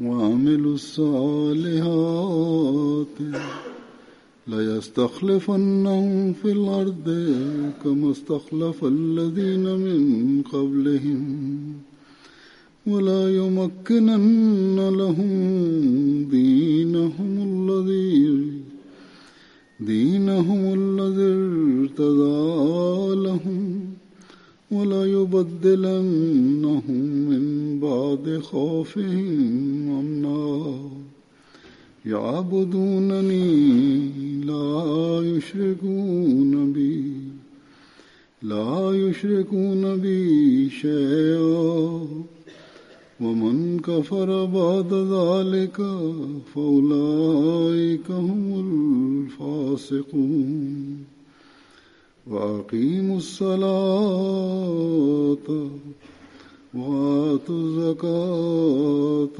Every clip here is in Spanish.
وعملوا الصالحات. ليستخلفنهم في الأرض كما استخلف الذين من قبلهم ولا يمكنن لهم دينهم الذي دينهم الذي ارتضى لهم. ولا يبدلنهم من بعد خوفهم أمنا. يعبدونني لا يشركون بي لا يشركون بي شيئا. ومن كفر بعد ذلك فأولئك هم الفاسقون. وأقيموا الصلاة وآتوا الزكاة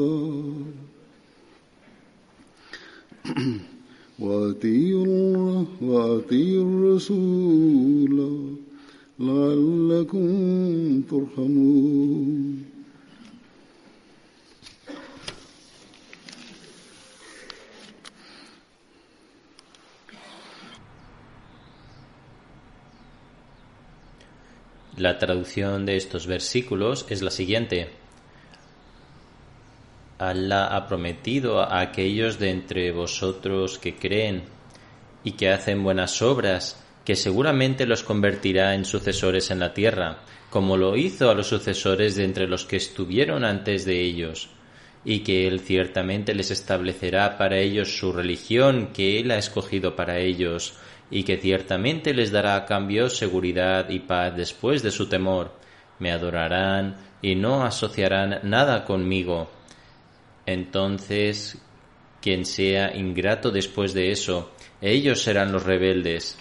وأطيعوا وأطيعوا الرسول لعلكم ترحمون. La traducción de estos versículos es la siguiente. Allah ha prometido a aquellos de entre vosotros que creen y que hacen buenas obras, que seguramente los convertirá en sucesores en la tierra, como lo hizo a los sucesores de entre los que estuvieron antes de ellos, y que Él ciertamente les establecerá para ellos su religión que Él ha escogido para ellos, y que ciertamente les dará a cambio seguridad y paz después de su temor. Me adorarán y no asociarán nada conmigo. Entonces, quien sea ingrato después de eso, ellos serán los rebeldes.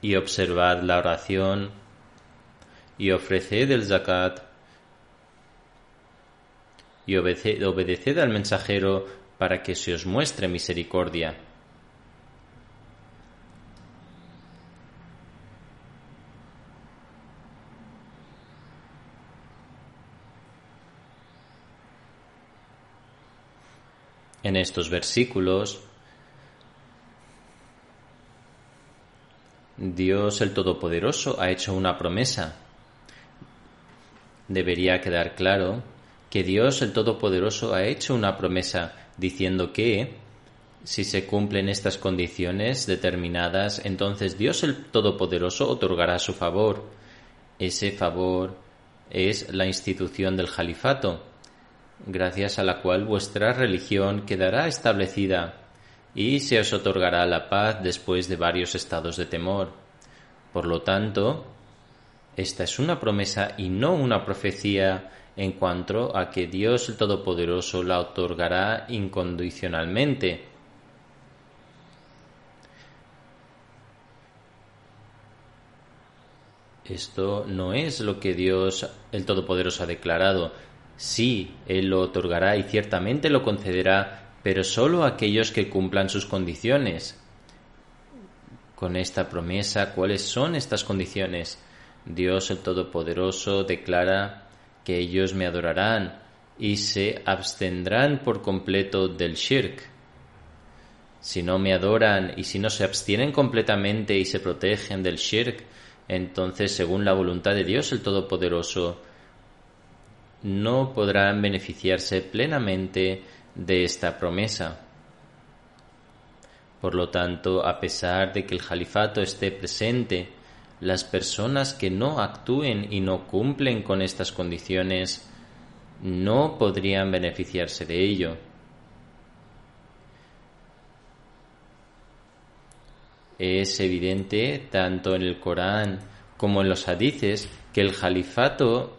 Y observad la oración y ofreced el zakat y obedeced, obedeced al mensajero para que se os muestre misericordia. En estos versículos, Dios el Todopoderoso ha hecho una promesa. Debería quedar claro que Dios el Todopoderoso ha hecho una promesa diciendo que si se cumplen estas condiciones determinadas, entonces Dios el Todopoderoso otorgará su favor. Ese favor es la institución del califato, gracias a la cual vuestra religión quedará establecida y se os otorgará la paz después de varios estados de temor. Por lo tanto, esta es una promesa y no una profecía en cuanto a que Dios el Todopoderoso la otorgará incondicionalmente. Esto no es lo que Dios el Todopoderoso ha declarado. Sí, Él lo otorgará y ciertamente lo concederá, pero solo a aquellos que cumplan sus condiciones. Con esta promesa, ¿cuáles son estas condiciones? Dios el Todopoderoso declara que ellos me adorarán y se abstendrán por completo del shirk. Si no me adoran y si no se abstienen completamente y se protegen del shirk, entonces, según la voluntad de Dios el Todopoderoso, no podrán beneficiarse plenamente de esta promesa. Por lo tanto, a pesar de que el califato esté presente, las personas que no actúen y no cumplen con estas condiciones no podrían beneficiarse de ello. Es evidente, tanto en el Corán como en los hadices, que el califato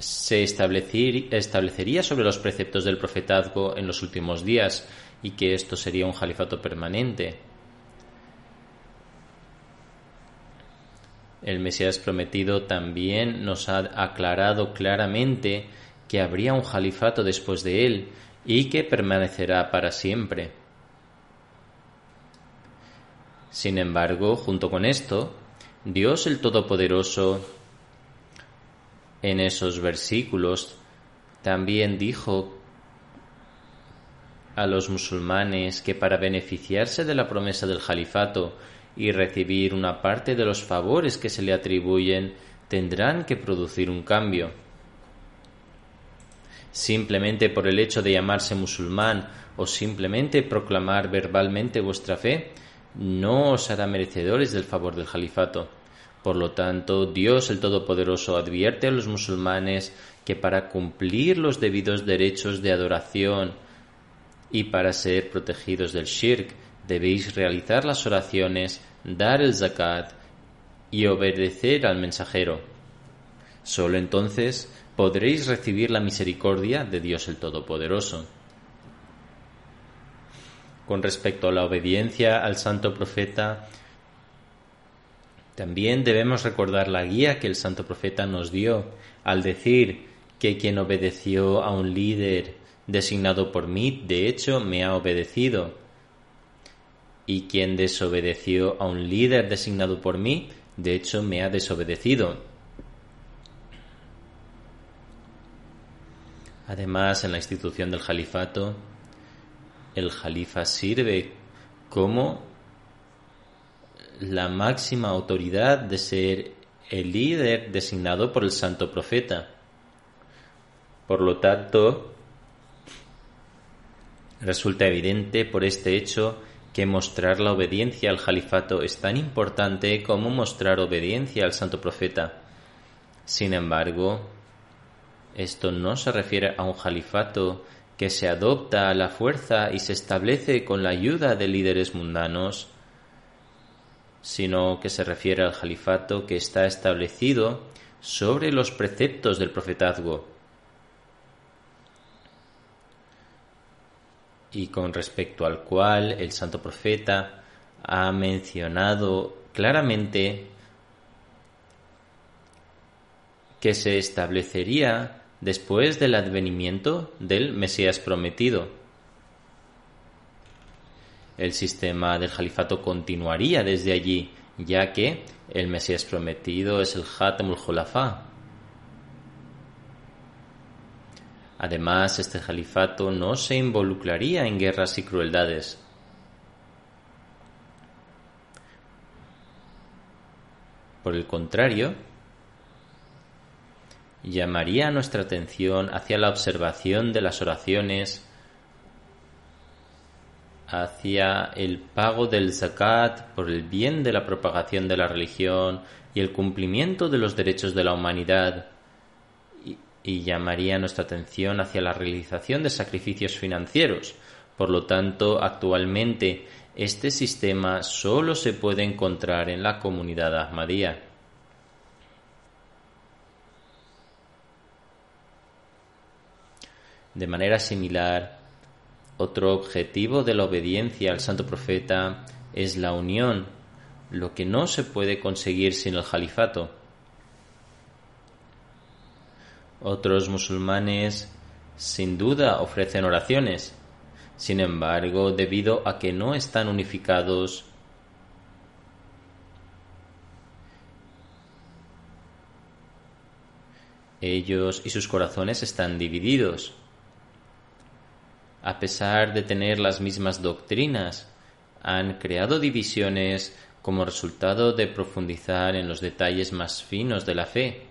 se establecería sobre los preceptos del profetazgo en los últimos días y que esto sería un califato permanente. El Mesías prometido también nos ha aclarado claramente que habría un califato después de él y que permanecerá para siempre. Sin embargo, junto con esto, Dios el Todopoderoso en esos versículos también dijo a los musulmanes que para beneficiarse de la promesa del califato y recibir una parte de los favores que se le atribuyen, tendrán que producir un cambio. Simplemente por el hecho de llamarse musulmán o simplemente proclamar verbalmente vuestra fe, no os hará merecedores del favor del califato. Por lo tanto, Dios el Todopoderoso advierte a los musulmanes que para cumplir los debidos derechos de adoración y para ser protegidos del shirk, debéis realizar las oraciones, dar el zakat y obedecer al mensajero. Solo entonces podréis recibir la misericordia de Dios el Todopoderoso. Con respecto a la obediencia al santo profeta, también debemos recordar la guía que el santo profeta nos dio al decir que quien obedeció a un líder designado por mí, de hecho, me ha obedecido. Y quien desobedeció a un líder designado por mí, de hecho, me ha desobedecido. Además, en la institución del califato, el Jalifa sirve como la máxima autoridad de ser el líder designado por el santo profeta. Por lo tanto, resulta evidente por este hecho que mostrar la obediencia al Jalifato es tan importante como mostrar obediencia al santo profeta. Sin embargo, esto no se refiere a un Jalifato que se adopta a la fuerza y se establece con la ayuda de líderes mundanos, sino que se refiere al califato que está establecido sobre los preceptos del profetazgo. y con respecto al cual el santo profeta ha mencionado claramente que se establecería después del advenimiento del Mesías prometido. El sistema del califato continuaría desde allí, ya que el Mesías prometido es el Hatamul Khulafa. Además, este califato no se involucraría en guerras y crueldades. Por el contrario, llamaría nuestra atención hacia la observación de las oraciones, hacia el pago del zakat por el bien de la propagación de la religión y el cumplimiento de los derechos de la humanidad, y, llamaría nuestra atención hacia la realización de sacrificios financieros, Por lo tanto, actualmente este sistema solo se puede encontrar en la comunidad Ahmadía. De manera similar, otro objetivo de la obediencia al santo profeta es la unión, lo que no se puede conseguir sin el califato. Otros musulmanes sin duda ofrecen oraciones, sin embargo, debido a que no están unificados, ellos y sus corazones están divididos a pesar de tener las mismas doctrinas, han creado divisiones como resultado de profundizar en los detalles más finos de la fe.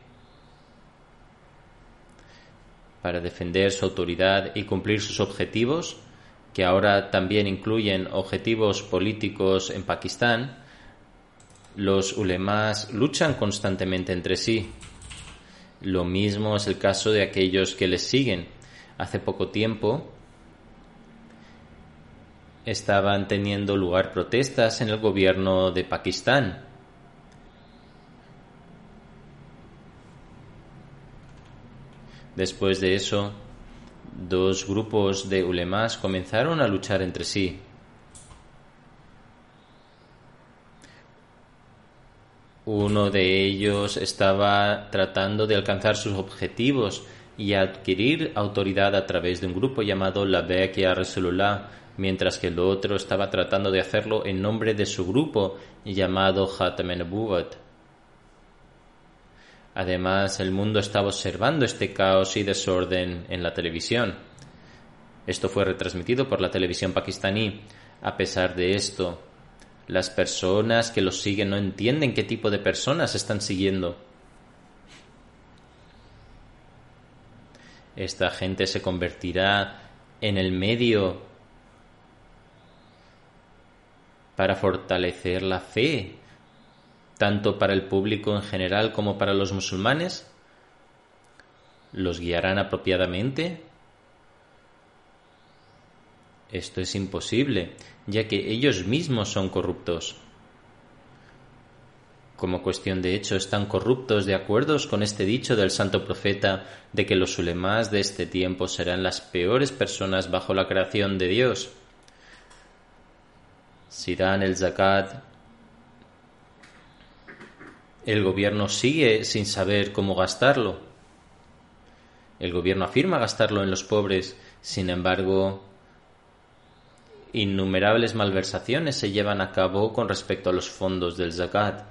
Para defender su autoridad y cumplir sus objetivos, que ahora también incluyen objetivos políticos en Pakistán, los ulemas luchan constantemente entre sí. Lo mismo es el caso de aquellos que les siguen. Hace poco tiempo, estaban teniendo lugar protestas en el gobierno de Pakistán. Después de eso, dos grupos de ulemas comenzaron a luchar entre sí. Uno de ellos estaba tratando de alcanzar sus objetivos y adquirir autoridad a través de un grupo llamado la Bekia Rasulullah, mientras que el otro estaba tratando de hacerlo en nombre de su grupo llamado Khatam Además, el mundo estaba observando este caos y desorden en la televisión. Esto fue retransmitido por la televisión pakistaní. A pesar de esto, las personas que los siguen no entienden qué tipo de personas están siguiendo. Esta gente se convertirá en el medio para fortalecer la fe, tanto para el público en general como para los musulmanes? ¿Los guiarán apropiadamente? Esto es imposible, ya que ellos mismos son corruptos. Como cuestión de hecho, están corruptos de acuerdo con este dicho del santo profeta de que los ulemás de este tiempo serán las peores personas bajo la creación de Dios si dan el zakat, el gobierno sigue sin saber cómo gastarlo. El gobierno afirma gastarlo en los pobres, sin embargo, innumerables malversaciones se llevan a cabo con respecto a los fondos del zakat,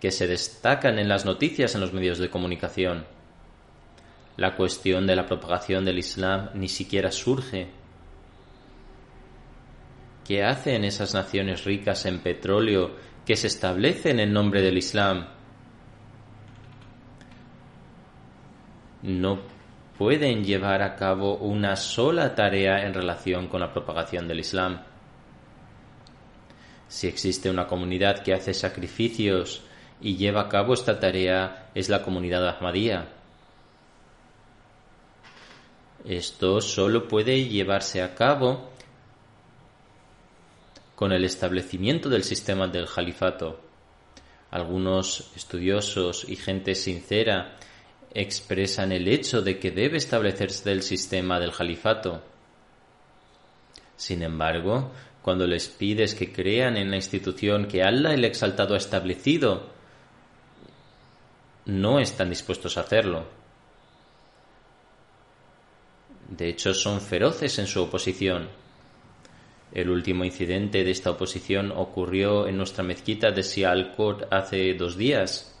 que se destacan en las noticias en los medios de comunicación. La cuestión de la propagación del Islam ni siquiera surge ¿Qué hacen esas naciones ricas en petróleo que se establecen en nombre del Islam? No pueden llevar a cabo una sola tarea en relación con la propagación del Islam. Si existe una comunidad que hace sacrificios y lleva a cabo esta tarea, es la comunidad Ahmadía. Esto solo puede llevarse a cabo con el establecimiento del sistema del califato. Algunos estudiosos y gente sincera expresan el hecho de que debe establecerse el sistema del califato. Sin embargo, cuando les pides que crean en la institución que Allah el Exaltado ha establecido, no están dispuestos a hacerlo. De hecho, son feroces en su oposición. El último incidente de esta oposición ocurrió en nuestra mezquita de Sialkot hace dos días.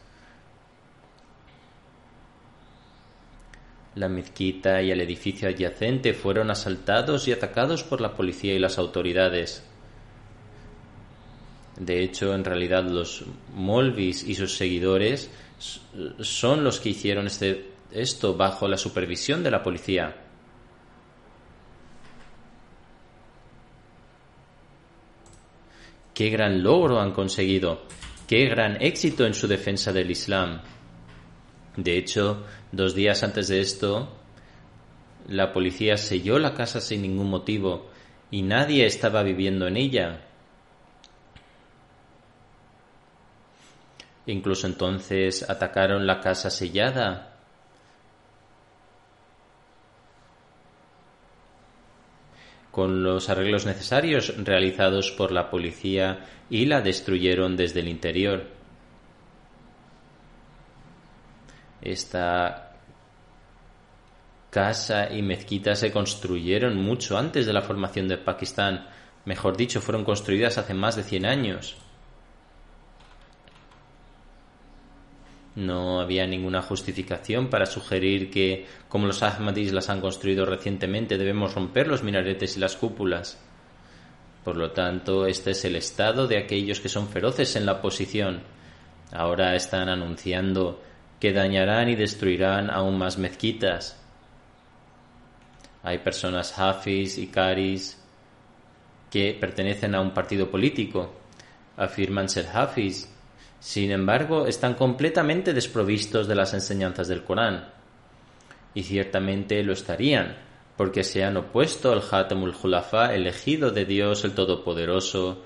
La mezquita y el edificio adyacente fueron asaltados y atacados por la policía y las autoridades. De hecho, en realidad los Molvis y sus seguidores son los que hicieron este, esto bajo la supervisión de la policía. Qué gran logro han conseguido, qué gran éxito en su defensa del Islam. De hecho, dos días antes de esto, la policía selló la casa sin ningún motivo y nadie estaba viviendo en ella. Incluso entonces atacaron la casa sellada. Con los arreglos necesarios realizados por la policía y la destruyeron desde el interior. Esta casa y mezquita se construyeron mucho antes de la formación de Pakistán, mejor dicho, fueron construidas hace más de 100 años. No había ninguna justificación para sugerir que, como los Ahmadis las han construido recientemente, debemos romper los minaretes y las cúpulas. Por lo tanto, este es el estado de aquellos que son feroces en la oposición. Ahora están anunciando que dañarán y destruirán aún más mezquitas. Hay personas Hafiz y Karis que pertenecen a un partido político, afirman ser Hafiz sin embargo, están completamente desprovistos de las enseñanzas del Corán. Y ciertamente lo estarían, porque se han opuesto al Hatamul Julafa elegido de Dios el Todopoderoso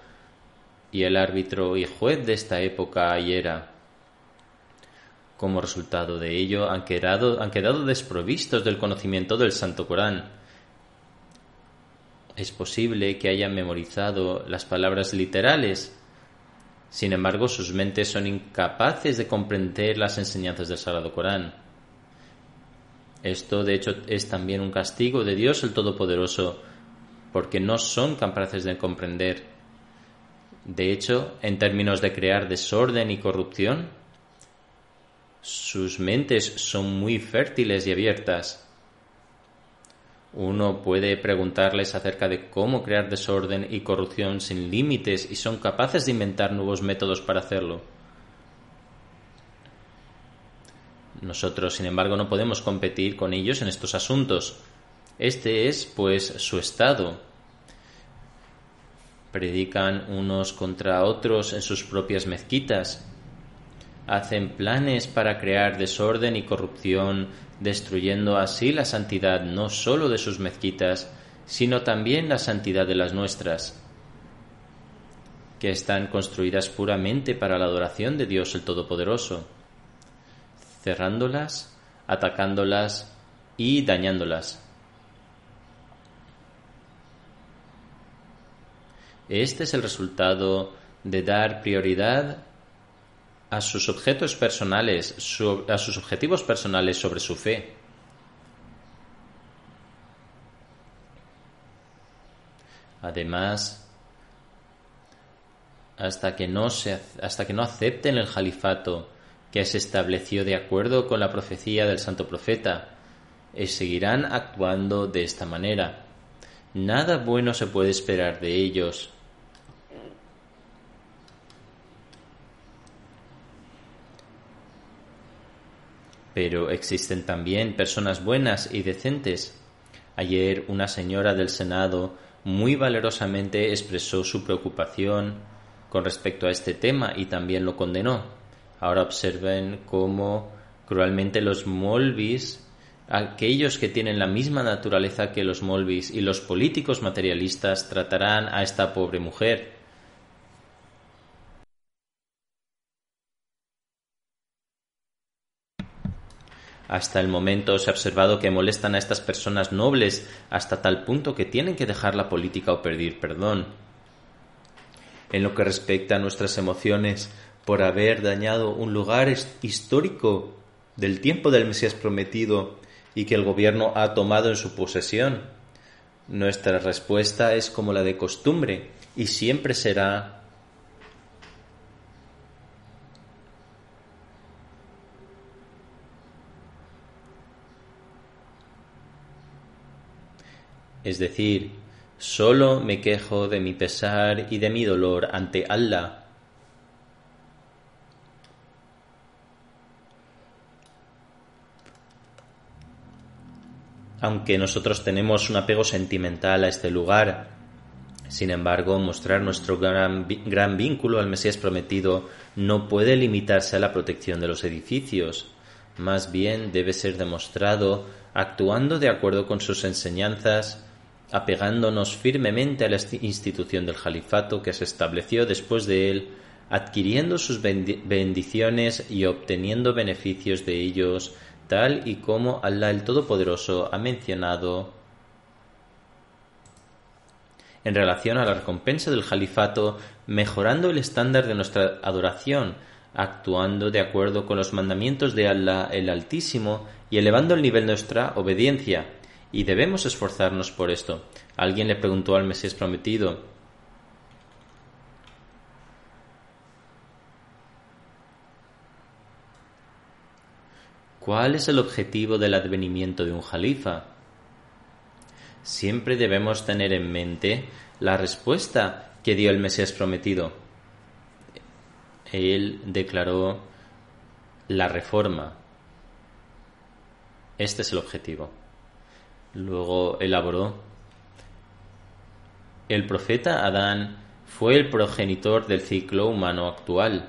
y el árbitro y juez de esta época y era. Como resultado de ello, han quedado, han quedado desprovistos del conocimiento del Santo Corán. Es posible que hayan memorizado las palabras literales sin embargo, sus mentes son incapaces de comprender las enseñanzas del Sagrado Corán. Esto, de hecho, es también un castigo de Dios el Todopoderoso, porque no son capaces de comprender. De hecho, en términos de crear desorden y corrupción, sus mentes son muy fértiles y abiertas. Uno puede preguntarles acerca de cómo crear desorden y corrupción sin límites y son capaces de inventar nuevos métodos para hacerlo. Nosotros, sin embargo, no podemos competir con ellos en estos asuntos. Este es, pues, su estado. Predican unos contra otros en sus propias mezquitas. Hacen planes para crear desorden y corrupción destruyendo así la santidad no sólo de sus mezquitas, sino también la santidad de las nuestras, que están construidas puramente para la adoración de Dios el Todopoderoso, cerrándolas, atacándolas y dañándolas. Este es el resultado de dar prioridad a sus objetos personales, a sus objetivos personales sobre su fe. Además, hasta que no, se, hasta que no acepten el califato que se estableció de acuerdo con la profecía del santo profeta, y seguirán actuando de esta manera. Nada bueno se puede esperar de ellos Pero existen también personas buenas y decentes. Ayer una señora del Senado muy valerosamente expresó su preocupación con respecto a este tema y también lo condenó. Ahora observen cómo cruelmente los molvis, aquellos que tienen la misma naturaleza que los molvis y los políticos materialistas tratarán a esta pobre mujer Hasta el momento se ha observado que molestan a estas personas nobles hasta tal punto que tienen que dejar la política o pedir perdón. En lo que respecta a nuestras emociones por haber dañado un lugar histórico del tiempo del Mesías prometido y que el gobierno ha tomado en su posesión, nuestra respuesta es como la de costumbre y siempre será es decir, solo me quejo de mi pesar y de mi dolor ante Allah. Aunque nosotros tenemos un apego sentimental a este lugar, sin embargo, mostrar nuestro gran, gran, vínculo al Mesías prometido no puede limitarse a la protección de los edificios. Más bien debe ser demostrado actuando de acuerdo con sus enseñanzas apegándonos firmemente a la institución del califato que se estableció después de él, adquiriendo sus bendiciones y obteniendo beneficios de ellos, tal y como Allah el Todopoderoso ha mencionado en relación a la recompensa del califato, mejorando el estándar de nuestra adoración, actuando de acuerdo con los mandamientos de Allah el Altísimo y elevando el nivel de nuestra obediencia. Y debemos esforzarnos por esto. Alguien le preguntó al Mesías prometido, ¿Cuál es el objetivo del advenimiento de un jalifa? Siempre debemos tener en mente la respuesta que dio el Mesías prometido. Él declaró la reforma. Este es el objetivo. Luego elaboró. El profeta Adán fue el progenitor del ciclo humano actual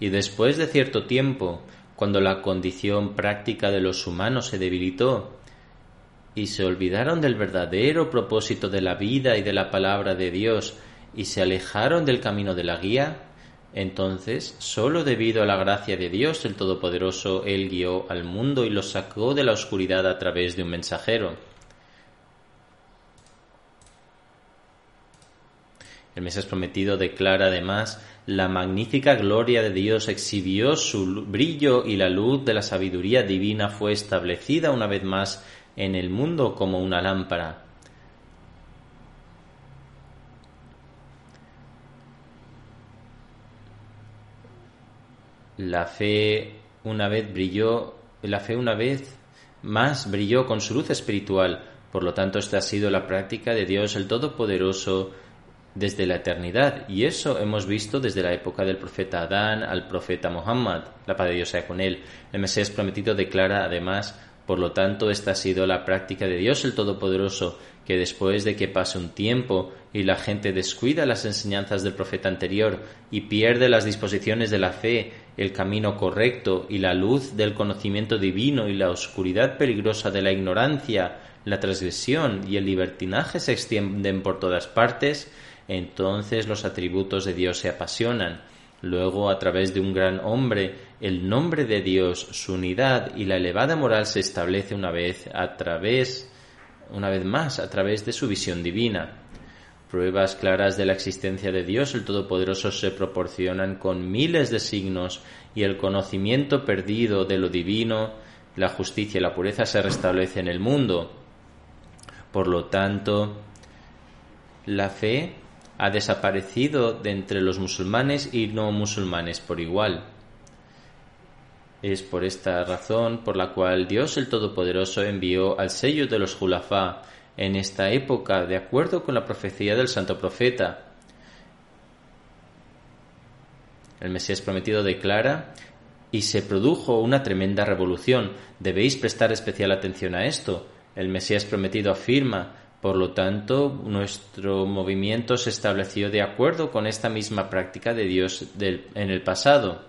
y después de cierto tiempo, cuando la condición práctica de los humanos se debilitó y se olvidaron del verdadero propósito de la vida y de la palabra de Dios y se alejaron del camino de la guía, entonces, sólo debido a la gracia de Dios el Todopoderoso, Él guió al mundo y lo sacó de la oscuridad a través de un mensajero. El Mesías prometido declara además la magnífica gloria de Dios exhibió su brillo y la luz de la sabiduría divina fue establecida una vez más en el mundo como una lámpara. La fe una vez brilló, la fe una vez más brilló con su luz espiritual. Por lo tanto, esta ha sido la práctica de Dios el Todopoderoso desde la eternidad. Y eso hemos visto desde la época del profeta Adán al profeta Muhammad, la paz de Dios sea con él. El Mesías prometido declara además por lo tanto, esta ha sido la práctica de Dios el Todopoderoso, que después de que pase un tiempo y la gente descuida las enseñanzas del profeta anterior y pierde las disposiciones de la fe, el camino correcto y la luz del conocimiento divino y la oscuridad peligrosa de la ignorancia, la transgresión y el libertinaje se extienden por todas partes, entonces los atributos de Dios se apasionan Luego, a través de un gran hombre, el nombre de Dios, su unidad y la elevada moral se establece una vez a través, una vez más, a través de su visión divina. Pruebas claras de la existencia de Dios el Todopoderoso se proporcionan con miles de signos y el conocimiento perdido de lo divino, la justicia y la pureza se restablece en el mundo. Por lo tanto, la fe ha desaparecido de entre los musulmanes y no musulmanes por igual. Es por esta razón por la cual Dios el Todopoderoso envió al sello de los Julafá en esta época de acuerdo con la profecía del santo profeta. El Mesías prometido declara y se produjo una tremenda revolución. Debéis prestar especial atención a esto. El Mesías prometido afirma por lo tanto, nuestro movimiento se estableció de acuerdo con esta misma práctica de Dios en el pasado.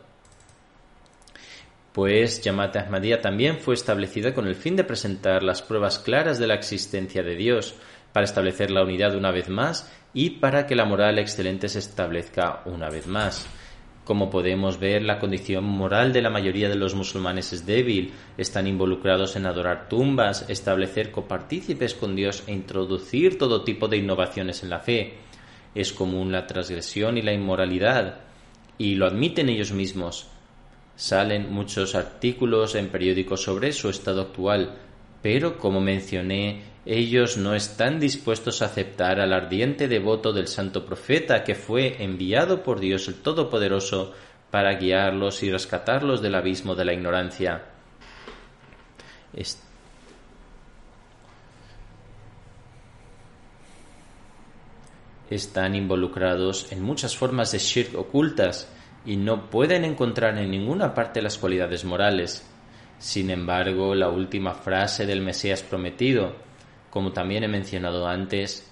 Pues Yamat Ahmadiyya también fue establecida con el fin de presentar las pruebas claras de la existencia de Dios, para establecer la unidad una vez más y para que la moral excelente se establezca una vez más. Como podemos ver, la condición moral de la mayoría de los musulmanes es débil. Están involucrados en adorar tumbas, establecer copartícipes con Dios e introducir todo tipo de innovaciones en la fe. Es común la transgresión y la inmoralidad, y lo admiten ellos mismos. Salen muchos artículos en periódicos sobre su estado actual, pero como mencioné, ellos no están dispuestos a aceptar al ardiente devoto del santo profeta que fue enviado por Dios el Todopoderoso para guiarlos y rescatarlos del abismo de la ignorancia. Están involucrados en muchas formas de shirk ocultas y no pueden encontrar en ninguna parte las cualidades morales. Sin embargo, la última frase del Mesías prometido, como también he mencionado antes,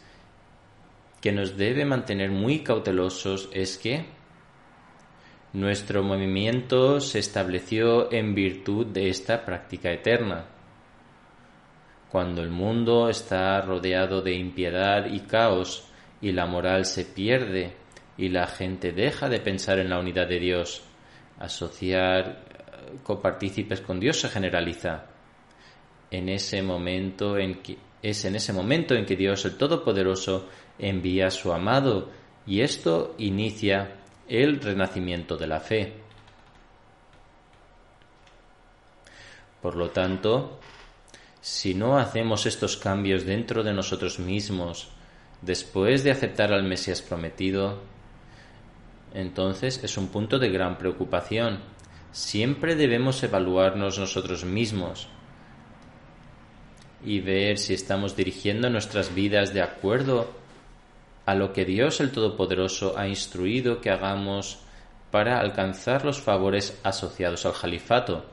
que nos debe mantener muy cautelosos es que nuestro movimiento se estableció en virtud de esta práctica eterna. Cuando el mundo está rodeado de impiedad y caos y la moral se pierde y la gente deja de pensar en la unidad de Dios, asociar copartícipes con Dios se generaliza. En ese momento en que es en ese momento en que Dios el Todopoderoso envía a su amado y esto inicia el renacimiento de la fe. Por lo tanto, si no hacemos estos cambios dentro de nosotros mismos después de aceptar al Mesías prometido, entonces es un punto de gran preocupación. Siempre debemos evaluarnos nosotros mismos y ver si estamos dirigiendo nuestras vidas de acuerdo a lo que Dios el Todopoderoso ha instruido que hagamos para alcanzar los favores asociados al califato.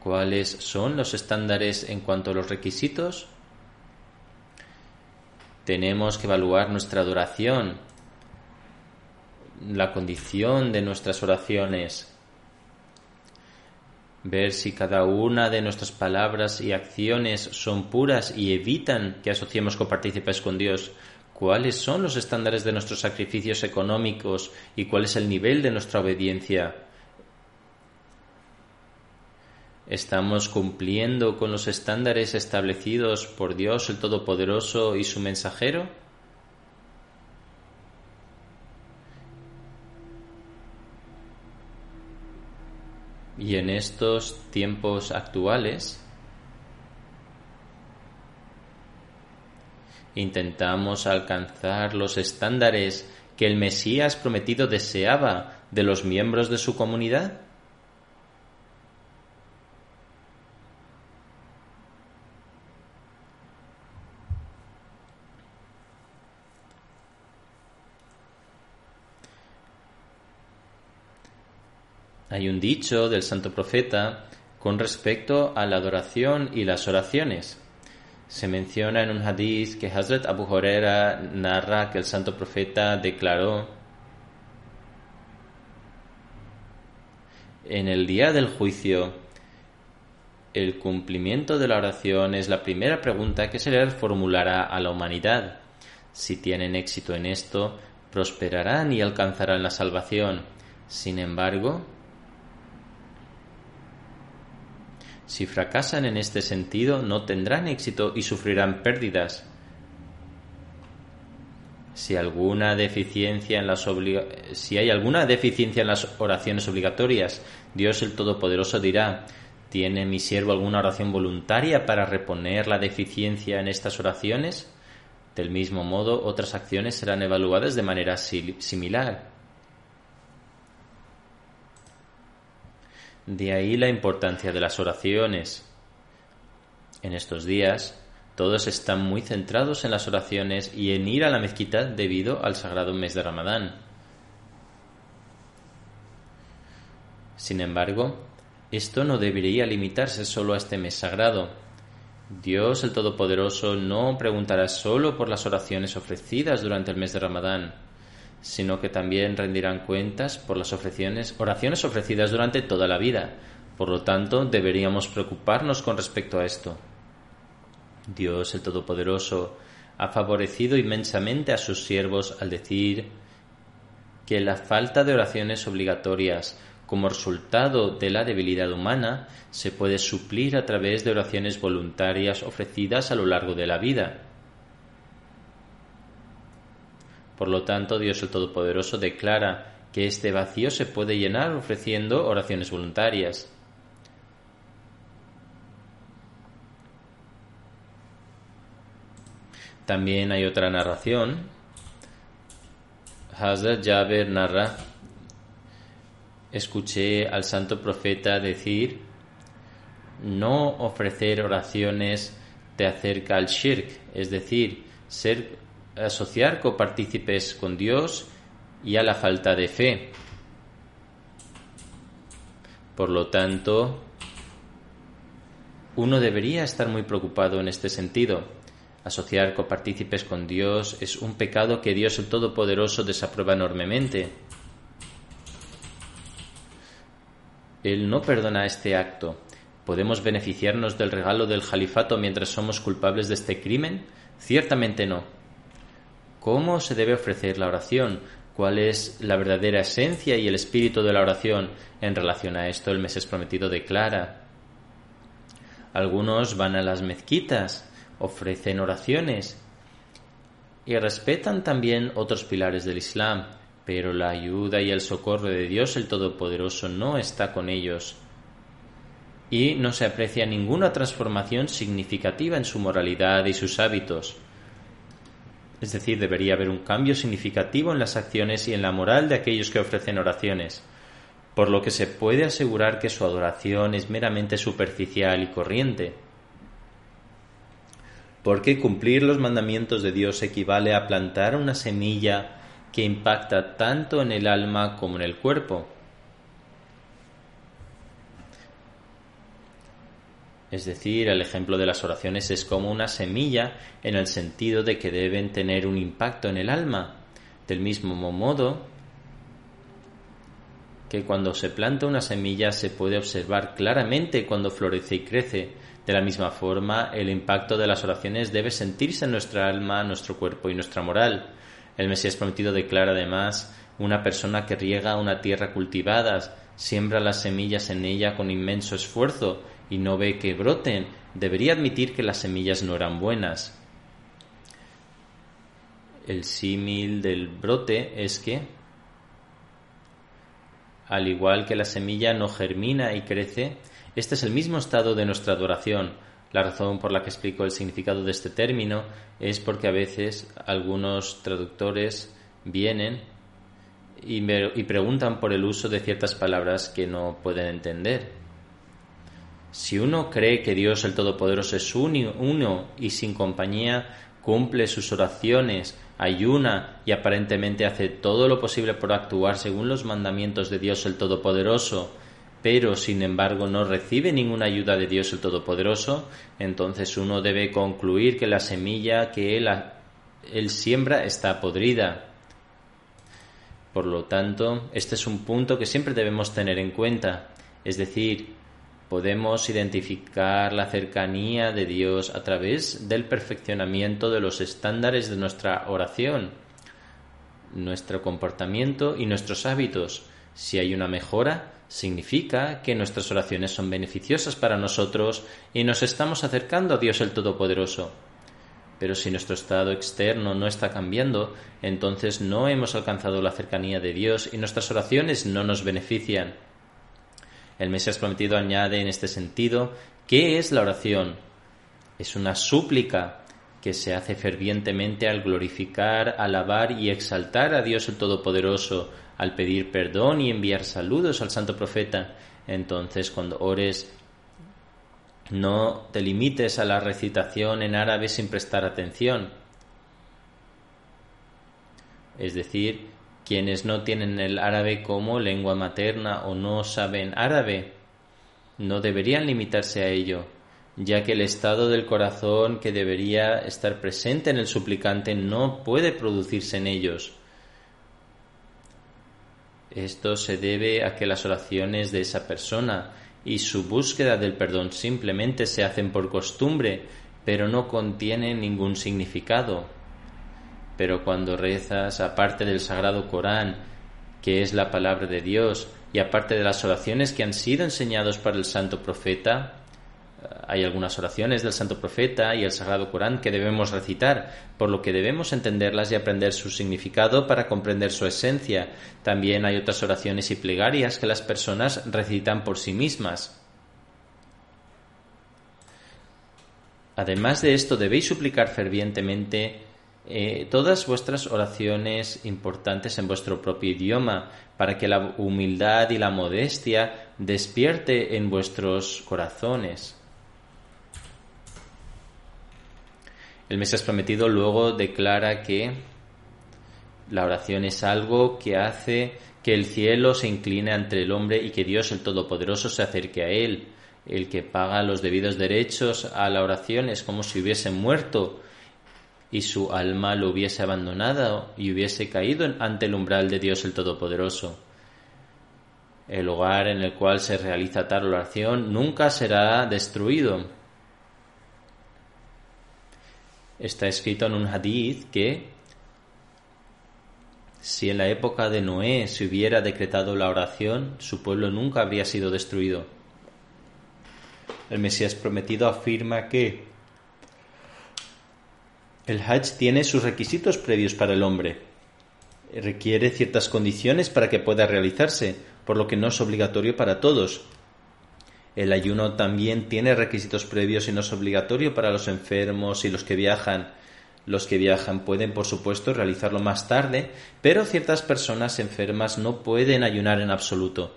¿Cuáles son los estándares en cuanto a los requisitos? Tenemos que evaluar nuestra adoración, la condición de nuestras oraciones, ver si cada una de nuestras palabras y acciones son puras y evitan que asociemos copartícipes con Dios, cuáles son los estándares de nuestros sacrificios económicos y cuál es el nivel de nuestra obediencia. ¿Estamos cumpliendo con los estándares establecidos por Dios el Todopoderoso y su mensajero? Y en estos tiempos actuales intentamos alcanzar los estándares que el Mesías prometido deseaba de los miembros de su comunidad? Hay un dicho del santo profeta con respecto a la adoración y las oraciones. Se menciona en un hadith que Hazrat Abu Huraira narra que el santo profeta declaró En el día del juicio, el cumplimiento de la oración es la primera pregunta que se le formulará a la humanidad. Si tienen éxito en esto, prosperarán y alcanzarán la salvación. Sin embargo, Si fracasan en este sentido, no tendrán éxito y sufrirán pérdidas. Si, alguna deficiencia en las hay alguna deficiencia en las oraciones obligatorias, Dios el Todopoderoso dirá, ¿tiene mi siervo alguna oración voluntaria para reponer la deficiencia en estas oraciones? Del mismo modo, otras acciones serán evaluadas de manera similar. De ahí la importancia de las oraciones. En estos días, todos están muy centrados en las oraciones y en ir a la mezquita debido al sagrado mes de Ramadán. Sin embargo, esto no debería limitarse solo a este mes sagrado. Dios el Todopoderoso no preguntará solo por las oraciones ofrecidas durante el mes de Ramadán, sino que también rendirán cuentas por las oraciones ofrecidas durante toda la vida. Por lo tanto, deberíamos preocuparnos con respecto a esto. Dios el Todopoderoso ha favorecido inmensamente a sus siervos al decir que la falta de oraciones obligatorias como resultado de la debilidad humana se puede suplir a través de oraciones voluntarias ofrecidas a lo largo de la vida. Por lo tanto, Dios el Todopoderoso declara que este vacío se puede llenar ofreciendo oraciones voluntarias. También hay otra narración. Hazrat Jaber narra, escuché al santo profeta decir, no ofrecer oraciones te acerca al shirk, es decir, ser asociar copartícipes con Dios y a la falta de fe. Por lo tanto, uno debería estar muy preocupado en este sentido. Asociar copartícipes con Dios es un pecado que Dios el Todopoderoso desaprueba enormemente. Él no perdona este acto. ¿Podemos beneficiarnos del regalo del califato mientras somos culpables de este crimen? Ciertamente no. ¿Cómo se debe ofrecer la oración? ¿Cuál es la verdadera esencia y el espíritu de la oración? En relación a esto, el Mesías prometido declara. Algunos van a las mezquitas, ofrecen oraciones y respetan también otros pilares del Islam, pero la ayuda y el socorro de Dios el Todopoderoso no está con ellos y no se aprecia ninguna transformación significativa en su moralidad y sus hábitos. Es decir, debería haber un cambio significativo en las acciones y en la moral de aquellos que ofrecen oraciones, por lo que se puede asegurar que su adoración es meramente superficial y corriente. Porque cumplir los mandamientos de Dios equivale a plantar una semilla que impacta tanto en el alma como en el cuerpo. Es decir, el ejemplo de las oraciones es como una semilla en el sentido de que deben tener un impacto en el alma. Del mismo modo que cuando se planta una semilla se puede observar claramente cuando florece y crece. De la misma forma, el impacto de las oraciones debe sentirse en nuestra alma, nuestro cuerpo y nuestra moral. El Mesías prometido declara además una persona que riega una tierra cultivada, siembra las semillas en ella con inmenso esfuerzo y no ve que broten, debería admitir que las semillas no eran buenas. El símil del brote es que, al igual que la semilla no germina y crece, este es el mismo estado de nuestra adoración. La razón por la que explico el significado de este término es porque a veces algunos traductores vienen y, y preguntan por el uso de ciertas palabras que no pueden entender. Si uno cree que Dios el Todopoderoso es uno y sin compañía, cumple sus oraciones, ayuna y aparentemente hace todo lo posible por actuar según los mandamientos de Dios el Todopoderoso, pero sin embargo no recibe ninguna ayuda de Dios el Todopoderoso, entonces uno debe concluir que la semilla que él, siembra está podrida. Por lo tanto, este es un punto que siempre debemos tener en cuenta, es decir, podemos identificar la cercanía de Dios a través del perfeccionamiento de los estándares de nuestra oración, nuestro comportamiento y nuestros hábitos. Si hay una mejora, significa que nuestras oraciones son beneficiosas para nosotros y nos estamos acercando a Dios el Todopoderoso. Pero si nuestro estado externo no está cambiando, entonces no hemos alcanzado la cercanía de Dios y nuestras oraciones no nos benefician. El Mesías prometido añade en este sentido, ¿qué es la oración? Es una súplica que se hace fervientemente al glorificar, alabar y exaltar a Dios el Todopoderoso, al pedir perdón y enviar saludos al Santo Profeta. Entonces, cuando ores, no te limites a la recitación en árabe sin prestar atención. Es decir, quienes no tienen el árabe como lengua materna o no saben árabe no deberían limitarse a ello, ya que el estado del corazón que debería estar presente en el suplicante no puede producirse en ellos. Esto se debe a que las oraciones de esa persona y su búsqueda del perdón simplemente se hacen por costumbre, pero no contienen ningún significado. Pero cuando rezas, aparte del Sagrado Corán, que es la palabra de Dios, y aparte de las oraciones que han sido enseñados para el Santo Profeta, eh, hay algunas oraciones del Santo Profeta y el Sagrado Corán que debemos recitar, por lo que debemos entenderlas y aprender su significado para comprender su esencia. También hay otras oraciones y plegarias que las personas recitan por sí mismas. Además de esto, debéis suplicar fervientemente eh, todas vuestras oraciones importantes en vuestro propio idioma, para que la humildad y la modestia despierte en vuestros corazones. El Mesías prometido luego declara que la oración es algo que hace que el cielo se incline ante el hombre y que Dios el Todopoderoso se acerque a él. El que paga los debidos derechos a la oración es como si hubiese muerto y su alma lo hubiese abandonado y hubiese caído ante el umbral de Dios el Todopoderoso. El hogar en el cual se realiza tal oración nunca será destruido. Está escrito en un hadith que si en la época de Noé se hubiera decretado la oración, su pueblo nunca habría sido destruido. El Mesías prometido afirma que el Hajj tiene sus requisitos previos para el hombre. Requiere ciertas condiciones para que pueda realizarse, por lo que no es obligatorio para todos. El ayuno también tiene requisitos previos y no es obligatorio para los enfermos y los que viajan. Los que viajan pueden, por supuesto, realizarlo más tarde, pero ciertas personas enfermas no pueden ayunar en absoluto.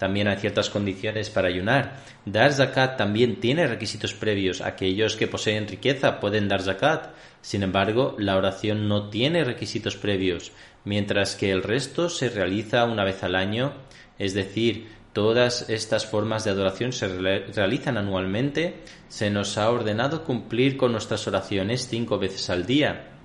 También hay ciertas condiciones para ayunar. Dar zakat también tiene requisitos previos. Aquellos que poseen riqueza pueden dar zakat. Sin embargo, la oración no tiene requisitos previos, mientras que el resto se realiza una vez al año, es decir, todas estas formas de adoración se realizan anualmente, se nos ha ordenado cumplir con nuestras oraciones cinco veces al día.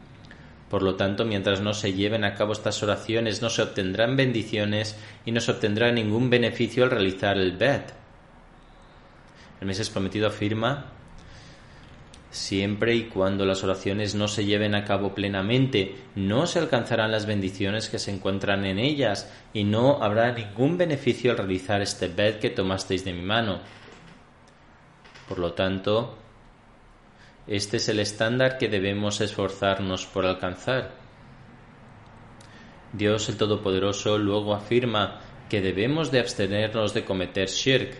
Por lo tanto, mientras no se lleven a cabo estas oraciones, no se obtendrán bendiciones y no se obtendrá ningún beneficio al realizar el Bet. El Mesías prometido afirma Siempre y cuando las oraciones no se lleven a cabo plenamente, no se alcanzarán las bendiciones que se encuentran en ellas, y no habrá ningún beneficio al realizar este bet que tomasteis de mi mano. Por lo tanto, este es el estándar que debemos esforzarnos por alcanzar. Dios el Todopoderoso luego afirma que debemos de abstenernos de cometer shirk.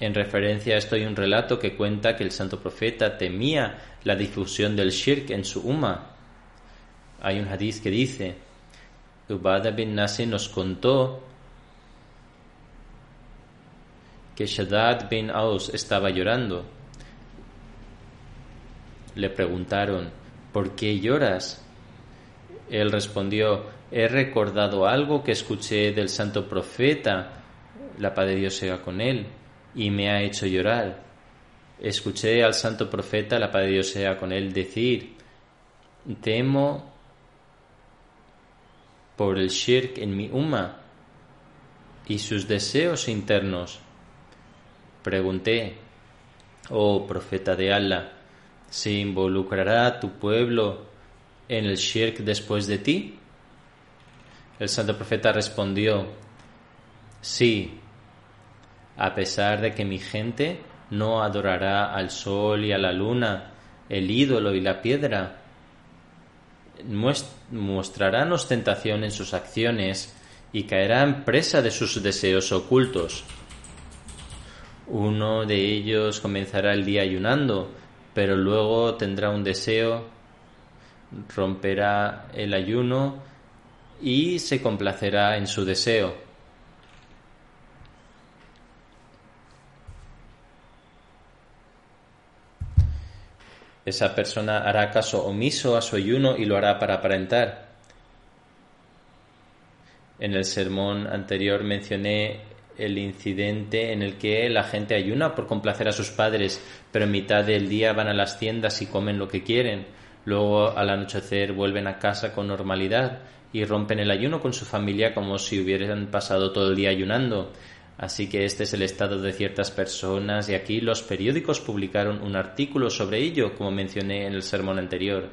En referencia a esto hay un relato que cuenta que el santo profeta temía la difusión del shirk en su umma. Hay un hadith que dice, Ubada bin Nasi nos contó que Shaddad bin Aus estaba llorando le preguntaron, ¿por qué lloras? Él respondió, he recordado algo que escuché del santo profeta, la paz de Dios sea con él, y me ha hecho llorar. Escuché al santo profeta, la paz de Dios sea con él, decir, temo por el shirk en mi umma y sus deseos internos. Pregunté, oh profeta de Allah, ¿Se involucrará tu pueblo en el shirk después de ti? El santo profeta respondió, sí, a pesar de que mi gente no adorará al sol y a la luna, el ídolo y la piedra, mostrarán ostentación en sus acciones y caerán presa de sus deseos ocultos. Uno de ellos comenzará el día ayunando, pero luego tendrá un deseo, romperá el ayuno y se complacerá en su deseo. Esa persona hará caso omiso a su ayuno y lo hará para aparentar. En el sermón anterior mencioné el incidente en el que la gente ayuna por complacer a sus padres, pero en mitad del día van a las tiendas y comen lo que quieren. Luego al anochecer vuelven a casa con normalidad y rompen el ayuno con su familia como si hubieran pasado todo el día ayunando. Así que este es el estado de ciertas personas y aquí los periódicos publicaron un artículo sobre ello, como mencioné en el sermón anterior.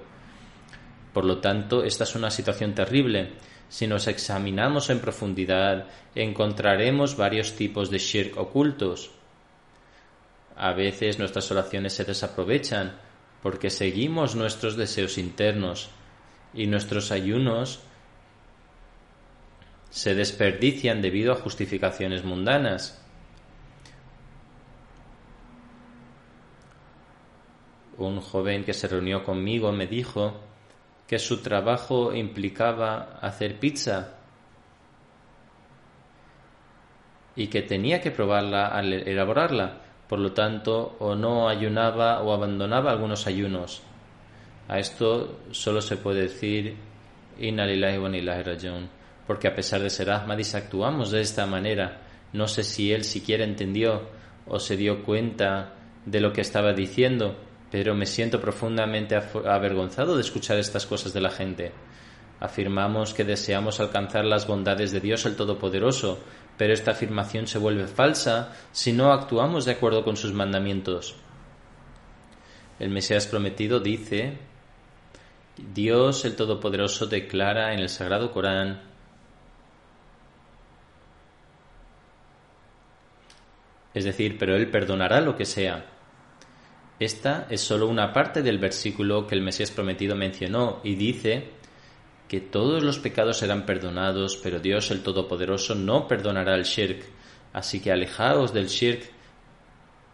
Por lo tanto, esta es una situación terrible. Si nos examinamos en profundidad, encontraremos varios tipos de shirk ocultos. A veces nuestras oraciones se desaprovechan porque seguimos nuestros deseos internos y nuestros ayunos se desperdician debido a justificaciones mundanas. Un joven que se reunió conmigo me dijo que su trabajo implicaba hacer pizza y que tenía que probarla al elaborarla. Por lo tanto, o no ayunaba o abandonaba algunos ayunos. A esto solo se puede decir Inna lillahi wa porque a pesar de ser Ahmadis actuamos de esta manera. No sé si él siquiera entendió o se dio cuenta de lo que estaba diciendo, pero me siento profundamente avergonzado de escuchar estas cosas de la gente. Afirmamos que deseamos alcanzar las bondades de Dios el Todopoderoso, pero esta afirmación se vuelve falsa si no actuamos de acuerdo con sus mandamientos. El Mesías prometido dice, Dios el Todopoderoso declara en el Sagrado Corán, es decir, pero Él perdonará lo que sea. Esta es solo una parte del versículo que el Mesías prometido mencionó y dice que todos los pecados serán perdonados, pero Dios el Todopoderoso no perdonará el shirk. Así que alejaos del shirk,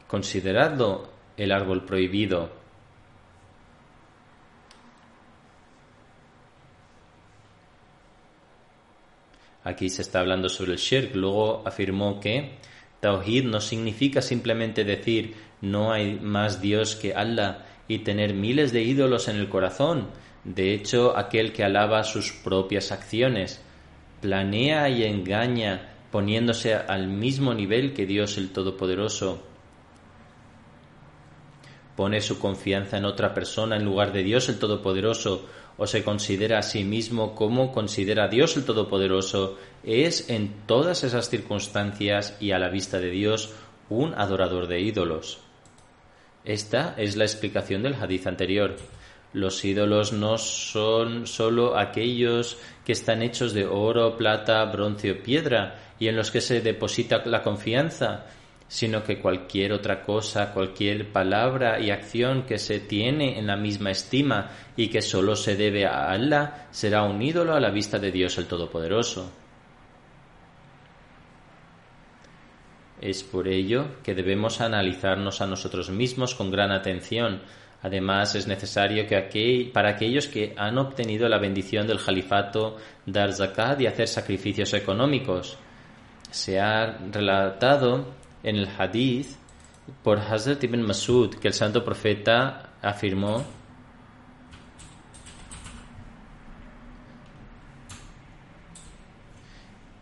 consideradlo el árbol prohibido. Aquí se está hablando sobre el shirk. Luego afirmó que Tawhid no significa simplemente decir no hay más Dios que Allah y tener miles de ídolos en el corazón. De hecho, aquel que alaba sus propias acciones, planea y engaña poniéndose al mismo nivel que Dios el Todopoderoso. Pone su confianza en otra persona en lugar de Dios el Todopoderoso o se considera a sí mismo como considera a Dios el Todopoderoso, es en todas esas circunstancias y a la vista de Dios un adorador de ídolos. Esta es la explicación del hadith anterior. Los ídolos no son sólo aquellos que están hechos de oro, plata, bronce o piedra y en los que se deposita la confianza, sino que cualquier otra cosa, cualquier palabra y acción que se tiene en la misma estima y que sólo se debe a Allah será un ídolo a la vista de Dios el Todopoderoso. Es por ello que debemos analizarnos a nosotros mismos con gran atención. Además, es necesario que para aquellos que han obtenido la bendición del califato dar zakat y hacer sacrificios económicos. Se ha relatado en el hadith por Hazrat ibn Masud que el santo profeta afirmó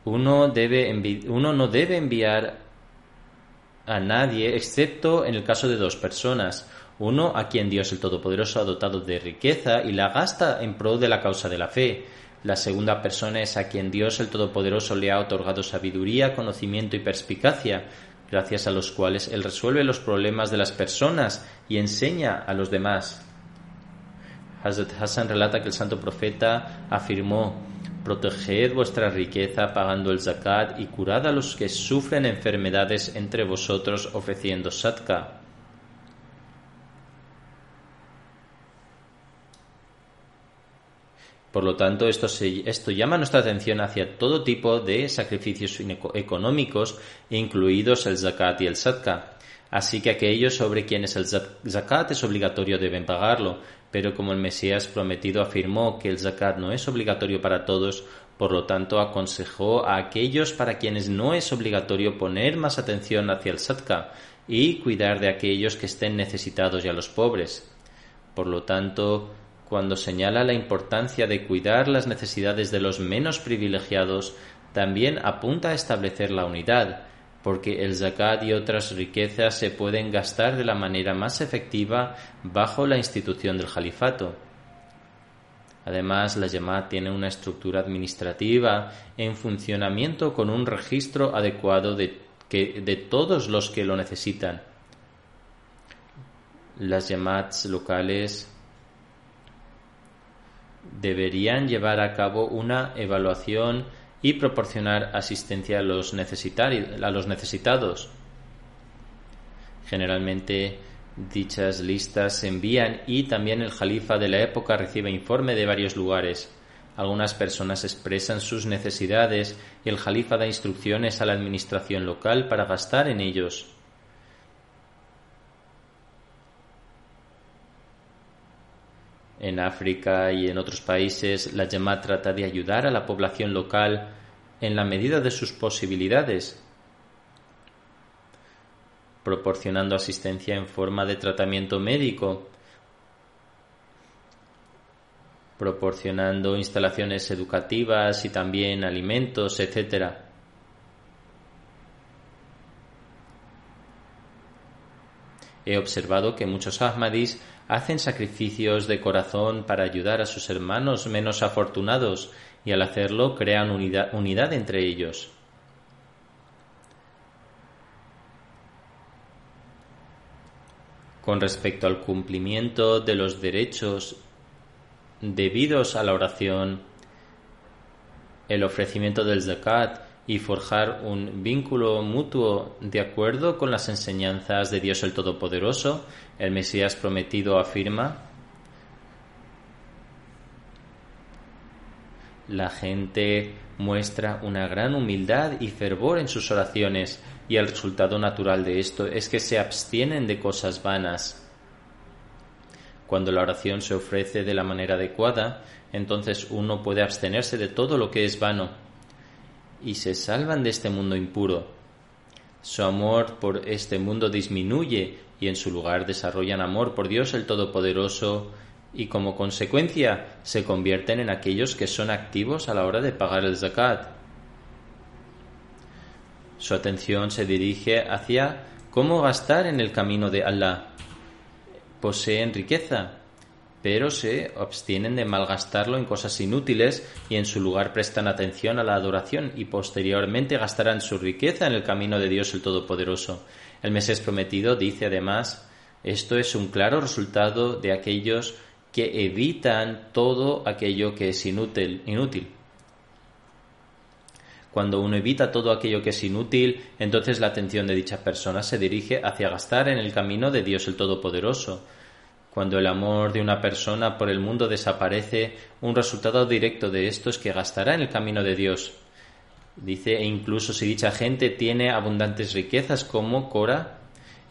uno, debe uno no debe enviar a nadie excepto en el caso de dos personas uno a quien Dios el Todopoderoso ha dotado de riqueza y la gasta en pro de la causa de la fe la segunda persona es a quien Dios el Todopoderoso le ha otorgado sabiduría, conocimiento y perspicacia gracias a los cuales Él resuelve los problemas de las personas y enseña a los demás. Hazrat Hassan relata que el santo profeta afirmó, proteged vuestra riqueza pagando el zakat y curad a los que sufren enfermedades entre vosotros ofreciendo satka. Por lo tanto, esto, esto, llama nuestra atención hacia todo tipo de sacrificios económicos, incluidos el zakat y el sadka. Así que aquellos sobre quienes el zakat es obligatorio deben pagarlo, pero como el Mesías prometido afirmó que el zakat no es obligatorio para todos, por lo tanto aconsejó a aquellos para quienes no es obligatorio poner más atención hacia el sadka y cuidar de aquellos que estén necesitados y a los pobres. Por lo tanto, cuando señala la importancia de cuidar las necesidades de los menos privilegiados, también apunta a establecer la unidad, porque el zakat y otras riquezas se pueden gastar de la manera más efectiva bajo la institución del califato. Además, la Yamat tiene una estructura administrativa en funcionamiento con un registro adecuado de, de todos los que lo necesitan. Las Yamats locales deberían llevar a cabo una evaluación y proporcionar asistencia a los, a los necesitados. Generalmente dichas listas se envían y también el jalifa de la época recibe informe de varios lugares. Algunas personas expresan sus necesidades y el jalifa da instrucciones a la administración local para gastar en ellos. En África y en otros países, la Yamá trata de ayudar a la población local en la medida de sus posibilidades, proporcionando asistencia en forma de tratamiento médico, proporcionando instalaciones educativas y también alimentos, etc. He observado que muchos Ahmadis hacen sacrificios de corazón para ayudar a sus hermanos menos afortunados y al hacerlo crean unidad, unidad entre ellos. Con respecto al cumplimiento de los derechos debidos a la oración, el ofrecimiento del zakat y forjar un vínculo mutuo de acuerdo con las enseñanzas de Dios el Todopoderoso, el Mesías prometido afirma, la gente muestra una gran humildad y fervor en sus oraciones y el resultado natural de esto es que se abstienen de cosas vanas. Cuando la oración se ofrece de la manera adecuada, entonces uno puede abstenerse de todo lo que es vano y se salvan de este mundo impuro. Su amor por este mundo disminuye y en su lugar desarrollan amor por Dios el Todopoderoso y como consecuencia se convierten en aquellos que son activos a la hora de pagar el zakat. Su atención se dirige hacia cómo gastar en el camino de Allah. Poseen riqueza, pero se abstienen de malgastarlo en cosas inútiles y en su lugar prestan atención a la adoración y posteriormente gastarán su riqueza en el camino de Dios el Todopoderoso. El Mesías prometido dice además, esto es un claro resultado de aquellos que evitan todo aquello que es inútil. inútil. Cuando uno evita todo aquello que es inútil, entonces la atención de dicha persona se dirige hacia gastar en el camino de Dios el Todopoderoso. Cuando el amor de una persona por el mundo desaparece, un resultado directo de esto es que gastará en el camino de Dios. Dice, e incluso si dicha gente tiene abundantes riquezas como Cora,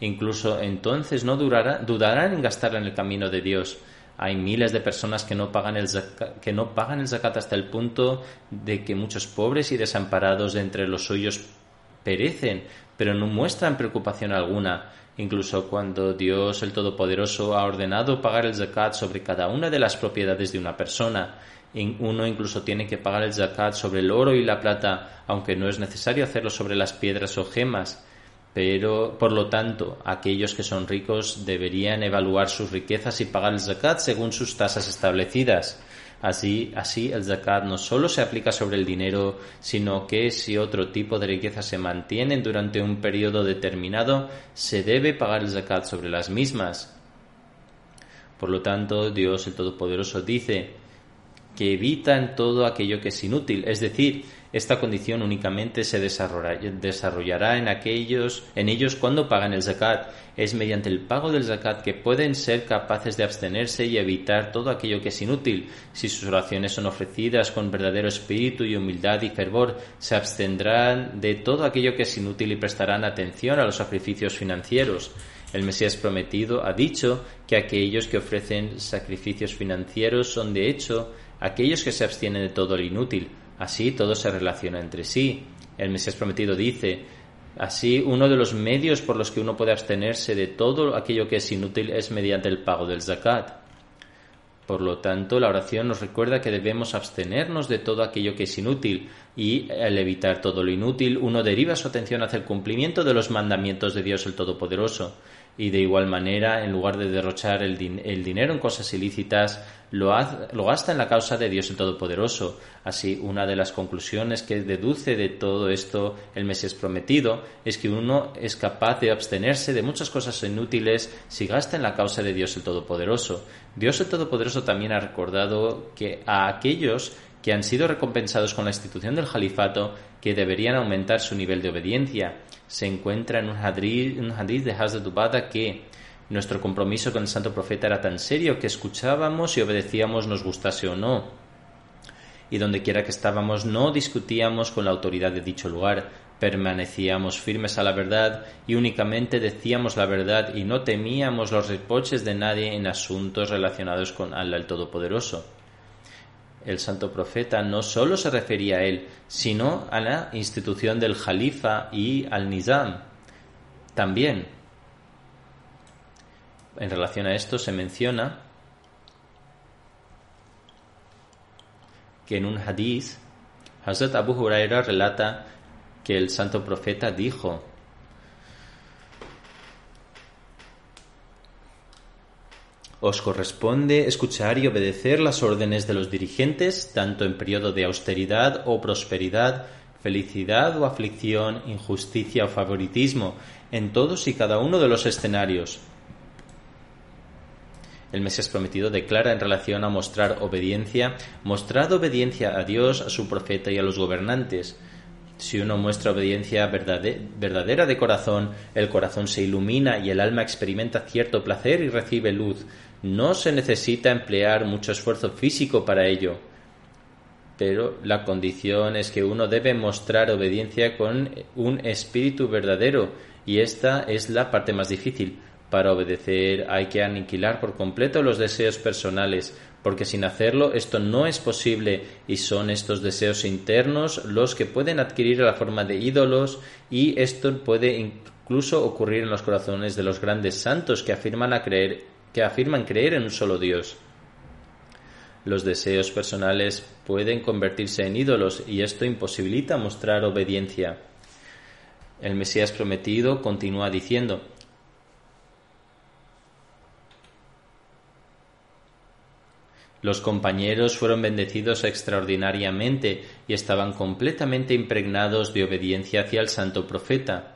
incluso entonces no durará, dudarán en gastarla en el camino de Dios. Hay miles de personas que no, pagan el zakat, que no pagan el zakat hasta el punto de que muchos pobres y desamparados de entre los suyos perecen, pero no muestran preocupación alguna. Incluso cuando Dios el Todopoderoso ha ordenado pagar el zakat sobre cada una de las propiedades de una persona, uno incluso tiene que pagar el zakat sobre el oro y la plata, aunque no es necesario hacerlo sobre las piedras o gemas. Pero, por lo tanto, aquellos que son ricos deberían evaluar sus riquezas y pagar el zakat según sus tasas establecidas. Así, así el zakat no solo se aplica sobre el dinero, sino que si otro tipo de riqueza se mantienen durante un periodo determinado, se debe pagar el zakat sobre las mismas. Por lo tanto, Dios el Todopoderoso dice que evitan todo aquello que es inútil, es decir, esta condición únicamente se desarrollará en aquellos, en ellos cuando pagan el zakat. Es mediante el pago del zakat que pueden ser capaces de abstenerse y evitar todo aquello que es inútil. Si sus oraciones son ofrecidas con verdadero espíritu y humildad y fervor, se abstendrán de todo aquello que es inútil y prestarán atención a los sacrificios financieros. El Mesías prometido ha dicho que aquellos que ofrecen sacrificios financieros son de hecho aquellos que se abstienen de todo lo inútil, Así todo se relaciona entre sí. El Mesías prometido dice, así uno de los medios por los que uno puede abstenerse de todo aquello que es inútil es mediante el pago del zakat. Por lo tanto, la oración nos recuerda que debemos abstenernos de todo aquello que es inútil y al evitar todo lo inútil, uno deriva su atención hacia el cumplimiento de los mandamientos de Dios el Todopoderoso y de igual manera, en lugar de derrochar el, dinero en cosas ilícitas, lo, lo, gasta en la causa de Dios el Todopoderoso. Así, una de las conclusiones que deduce de todo esto el Mesías prometido es que uno es capaz de abstenerse de muchas cosas inútiles si gasta en la causa de Dios el Todopoderoso. Dios el Todopoderoso también ha recordado que a aquellos que han sido recompensados con la institución del califato que deberían aumentar su nivel de obediencia se encuentra en un hadith, de Hazrat Ubada que nuestro compromiso con el santo profeta era tan serio que escuchábamos y obedecíamos nos gustase o no. Y donde quiera que estábamos no discutíamos con la autoridad de dicho lugar, permanecíamos firmes a la verdad y únicamente decíamos la verdad y no temíamos los reproches de nadie en asuntos relacionados con Allah el Todopoderoso el santo profeta no solo se refería a él, sino a la institución del Jalifa y al Nizam. También, en relación a esto, se menciona que en un hadith, Hazrat Abu Huraira relata que el santo profeta dijo: Os corresponde escuchar y obedecer las órdenes de los dirigentes, tanto en periodo de austeridad o prosperidad, felicidad o aflicción, injusticia o favoritismo, en todos y cada uno de los escenarios. El Mesías prometido declara en relación a mostrar obediencia, mostrad obediencia a Dios, a su profeta y a los gobernantes. Si uno muestra obediencia verdadera de corazón, el corazón se ilumina y el alma experimenta cierto placer y recibe luz. No se necesita emplear mucho esfuerzo físico para ello, pero la condición es que uno debe mostrar obediencia con un espíritu verdadero y esta es la parte más difícil. Para obedecer hay que aniquilar por completo los deseos personales, porque sin hacerlo esto no es posible y son estos deseos internos los que pueden adquirir la forma de ídolos y esto puede incluso ocurrir en los corazones de los grandes santos que afirman, a creer, que afirman creer en un solo Dios. Los deseos personales pueden convertirse en ídolos y esto imposibilita mostrar obediencia. El Mesías prometido continúa diciendo, Los compañeros fueron bendecidos extraordinariamente y estaban completamente impregnados de obediencia hacia el santo profeta.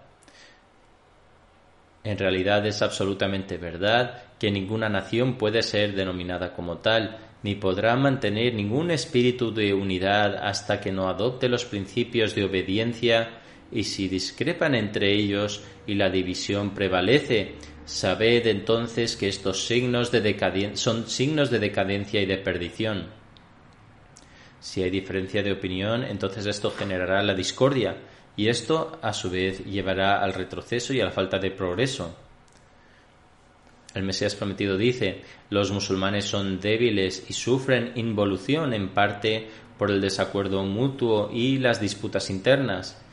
En realidad es absolutamente verdad que ninguna nación puede ser denominada como tal, ni podrá mantener ningún espíritu de unidad hasta que no adopte los principios de obediencia y si discrepan entre ellos y la división prevalece, Sabed entonces que estos signos de son signos de decadencia y de perdición. Si hay diferencia de opinión, entonces esto generará la discordia y esto a su vez llevará al retroceso y a la falta de progreso. El Mesías prometido dice, los musulmanes son débiles y sufren involución en parte por el desacuerdo mutuo y las disputas internas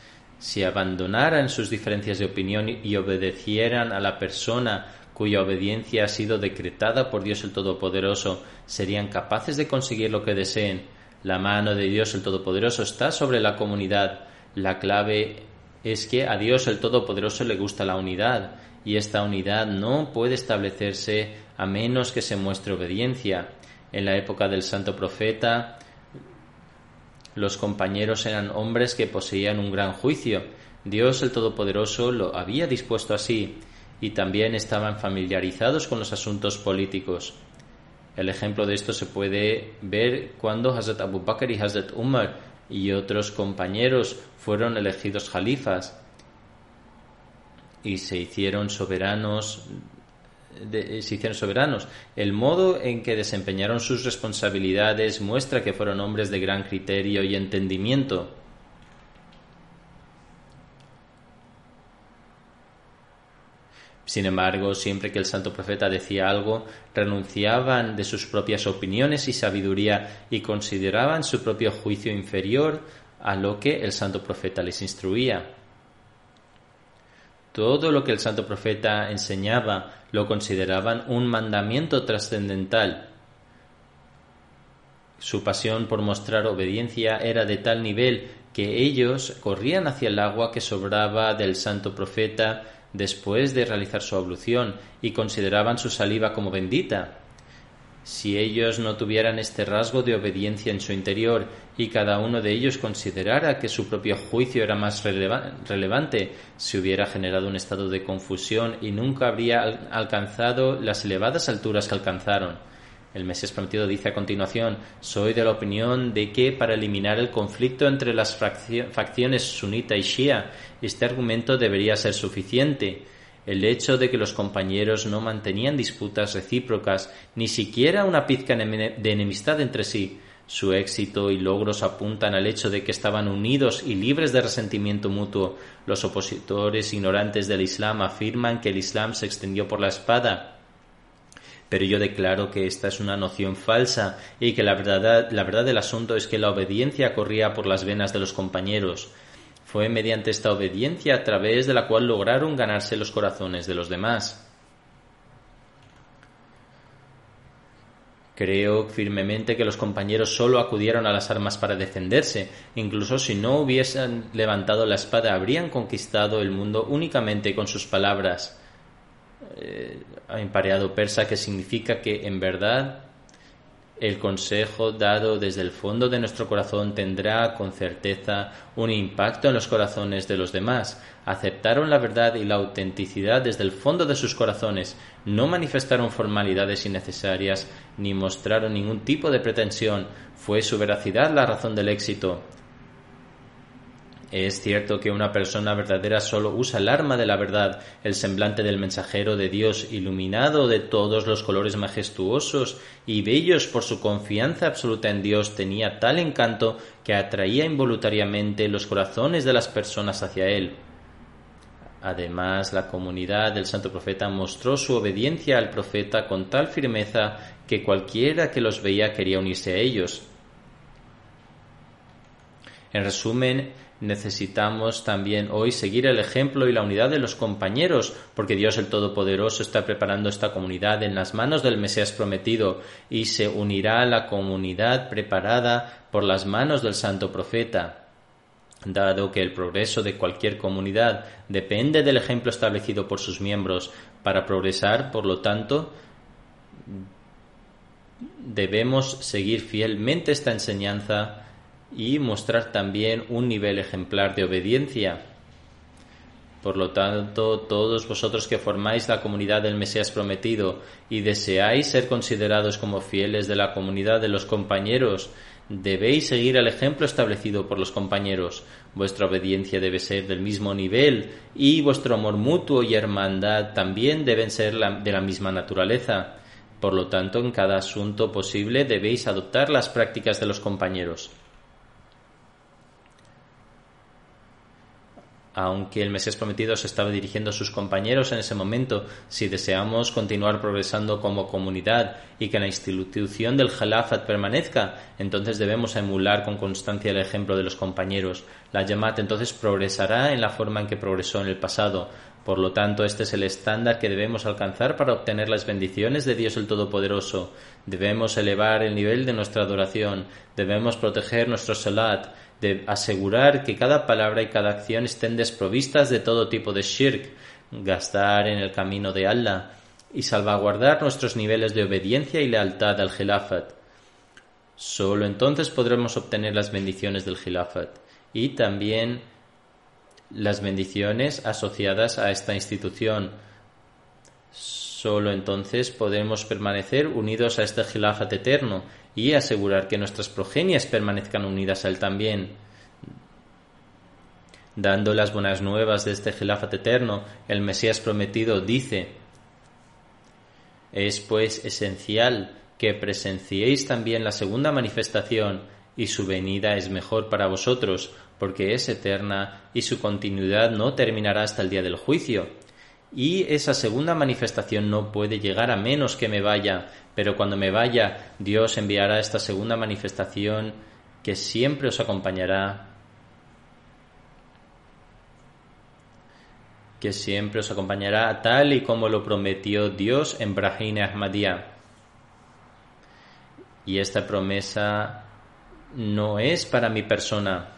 si abandonaran sus diferencias de opinión y obedecieran a la persona cuya obediencia ha sido decretada por Dios el Todopoderoso, serían capaces de conseguir lo que deseen. La mano de Dios el Todopoderoso está sobre la comunidad. La clave es que a Dios el Todopoderoso le gusta la unidad, y esta unidad no puede establecerse a menos que se muestre obediencia. En la época del santo profeta, los compañeros eran hombres que poseían un gran juicio. Dios el Todopoderoso lo había dispuesto así, y también estaban familiarizados con los asuntos políticos. El ejemplo de esto se puede ver cuando Hazrat Abu Bakr y Hazrat Umar y otros compañeros fueron elegidos jalifas y se hicieron soberanos de, se hicieron soberanos. El modo en que desempeñaron sus responsabilidades muestra que fueron hombres de gran criterio y entendimiento. Sin embargo, siempre que el santo profeta decía algo, renunciaban de sus propias opiniones y sabiduría y consideraban su propio juicio inferior a lo que el santo profeta les instruía. Todo lo que el santo profeta enseñaba lo consideraban un mandamiento trascendental. Su pasión por mostrar obediencia era de tal nivel que ellos corrían hacia el agua que sobraba del santo profeta después de realizar su ablución y consideraban su saliva como bendita. Si ellos no tuvieran este rasgo de obediencia en su interior y cada uno de ellos considerara que su propio juicio era más relevante, se hubiera generado un estado de confusión y nunca habría alcanzado las elevadas alturas que alcanzaron. El Mesías prometido dice a continuación, soy de la opinión de que para eliminar el conflicto entre las facciones sunita y shia, este argumento debería ser suficiente el hecho de que los compañeros no mantenían disputas recíprocas, ni siquiera una pizca de enemistad entre sí. Su éxito y logros apuntan al hecho de que estaban unidos y libres de resentimiento mutuo. Los opositores ignorantes del Islam afirman que el Islam se extendió por la espada. Pero yo declaro que esta es una noción falsa y que la verdad, la verdad del asunto es que la obediencia corría por las venas de los compañeros. Fue mediante esta obediencia a través de la cual lograron ganarse los corazones de los demás. Creo firmemente que los compañeros solo acudieron a las armas para defenderse. Incluso si no hubiesen levantado la espada, habrían conquistado el mundo únicamente con sus palabras. Eh, empareado persa que significa que en verdad el consejo dado desde el fondo de nuestro corazón tendrá con certeza un impacto en los corazones de los demás. Aceptaron la verdad y la autenticidad desde el fondo de sus corazones, no manifestaron formalidades innecesarias ni mostraron ningún tipo de pretensión. Fue su veracidad la razón del éxito. Es cierto que una persona verdadera solo usa el arma de la verdad, el semblante del mensajero de Dios, iluminado de todos los colores majestuosos y bellos por su confianza absoluta en Dios, tenía tal encanto que atraía involuntariamente los corazones de las personas hacia él. Además, la comunidad del santo profeta mostró su obediencia al profeta con tal firmeza que cualquiera que los veía quería unirse a ellos. En resumen, necesitamos también hoy seguir el ejemplo y la unidad de los compañeros, porque Dios el Todopoderoso está preparando esta comunidad en las manos del Mesías prometido y se unirá a la comunidad preparada por las manos del Santo Profeta. Dado que el progreso de cualquier comunidad depende del ejemplo establecido por sus miembros, para progresar, por lo tanto, debemos seguir fielmente esta enseñanza y mostrar también un nivel ejemplar de obediencia. Por lo tanto, todos vosotros que formáis la comunidad del Mesías prometido y deseáis ser considerados como fieles de la comunidad de los compañeros, debéis seguir el ejemplo establecido por los compañeros. Vuestra obediencia debe ser del mismo nivel y vuestro amor mutuo y hermandad también deben ser de la misma naturaleza. Por lo tanto, en cada asunto posible debéis adoptar las prácticas de los compañeros. Aunque el Mesías prometido se estaba dirigiendo a sus compañeros en ese momento, si deseamos continuar progresando como comunidad y que la institución del Jalafat permanezca, entonces debemos emular con constancia el ejemplo de los compañeros. La Yamat entonces progresará en la forma en que progresó en el pasado. Por lo tanto, este es el estándar que debemos alcanzar para obtener las bendiciones de Dios el Todopoderoso. Debemos elevar el nivel de nuestra adoración, debemos proteger nuestro salat, de asegurar que cada palabra y cada acción estén desprovistas de todo tipo de shirk, gastar en el camino de Allah y salvaguardar nuestros niveles de obediencia y lealtad al Khilafat. Solo entonces podremos obtener las bendiciones del Khilafat y también las bendiciones asociadas a esta institución. Solo entonces podremos permanecer unidos a este Khilafat eterno y asegurar que nuestras progenias permanezcan unidas a él también. Dando las buenas nuevas de este Gelafat eterno, el Mesías prometido dice: Es pues esencial que presenciéis también la segunda manifestación, y su venida es mejor para vosotros, porque es eterna y su continuidad no terminará hasta el día del juicio. Y esa segunda manifestación no puede llegar a menos que me vaya, pero cuando me vaya, Dios enviará esta segunda manifestación que siempre os acompañará, que siempre os acompañará tal y como lo prometió Dios en Brahim Ahmadiyya. Y esta promesa no es para mi persona,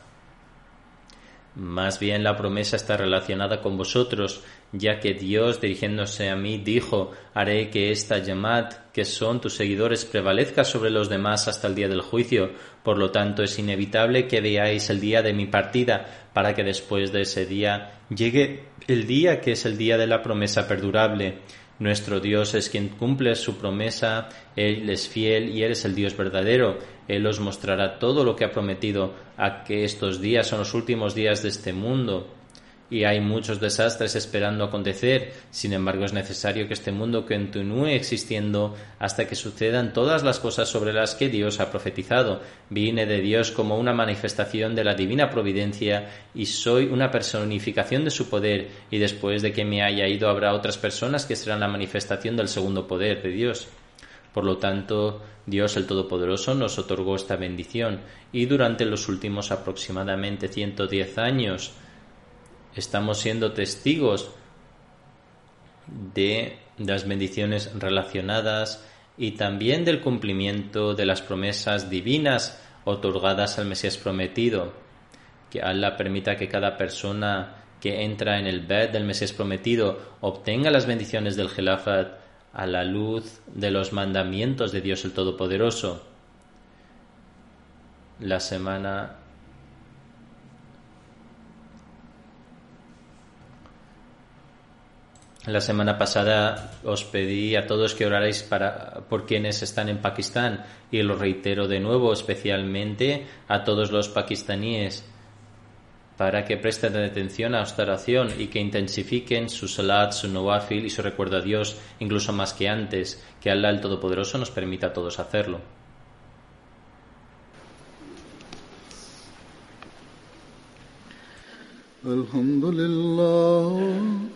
más bien la promesa está relacionada con vosotros, ya que Dios, dirigiéndose a mí, dijo, haré que esta llamad, que son tus seguidores, prevalezca sobre los demás hasta el día del juicio. Por lo tanto, es inevitable que veáis el día de mi partida, para que después de ese día llegue el día que es el día de la promesa perdurable. Nuestro Dios es quien cumple su promesa, Él es fiel y Él es el Dios verdadero. Él os mostrará todo lo que ha prometido, a que estos días son los últimos días de este mundo y hay muchos desastres esperando acontecer. Sin embargo, es necesario que este mundo continúe existiendo hasta que sucedan todas las cosas sobre las que Dios ha profetizado. Vine de Dios como una manifestación de la divina providencia y soy una personificación de su poder y después de que me haya ido habrá otras personas que serán la manifestación del segundo poder de Dios. Por lo tanto, Dios el Todopoderoso nos otorgó esta bendición y durante los últimos aproximadamente 110 años estamos siendo testigos de las bendiciones relacionadas y también del cumplimiento de las promesas divinas otorgadas al Mesías prometido. Que Allah permita que cada persona que entra en el bed del Mesías prometido obtenga las bendiciones del Gelafat a la luz de los mandamientos de Dios el Todopoderoso. La semana La semana pasada os pedí a todos que orarais para, por quienes están en Pakistán y lo reitero de nuevo, especialmente a todos los pakistaníes, para que presten atención a esta oración y que intensifiquen su salat, su nawafil y su recuerdo a Dios, incluso más que antes, que Allah el Todopoderoso nos permita a todos hacerlo. Alhamdulillah.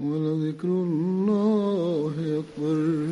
ولذكر الله أكبر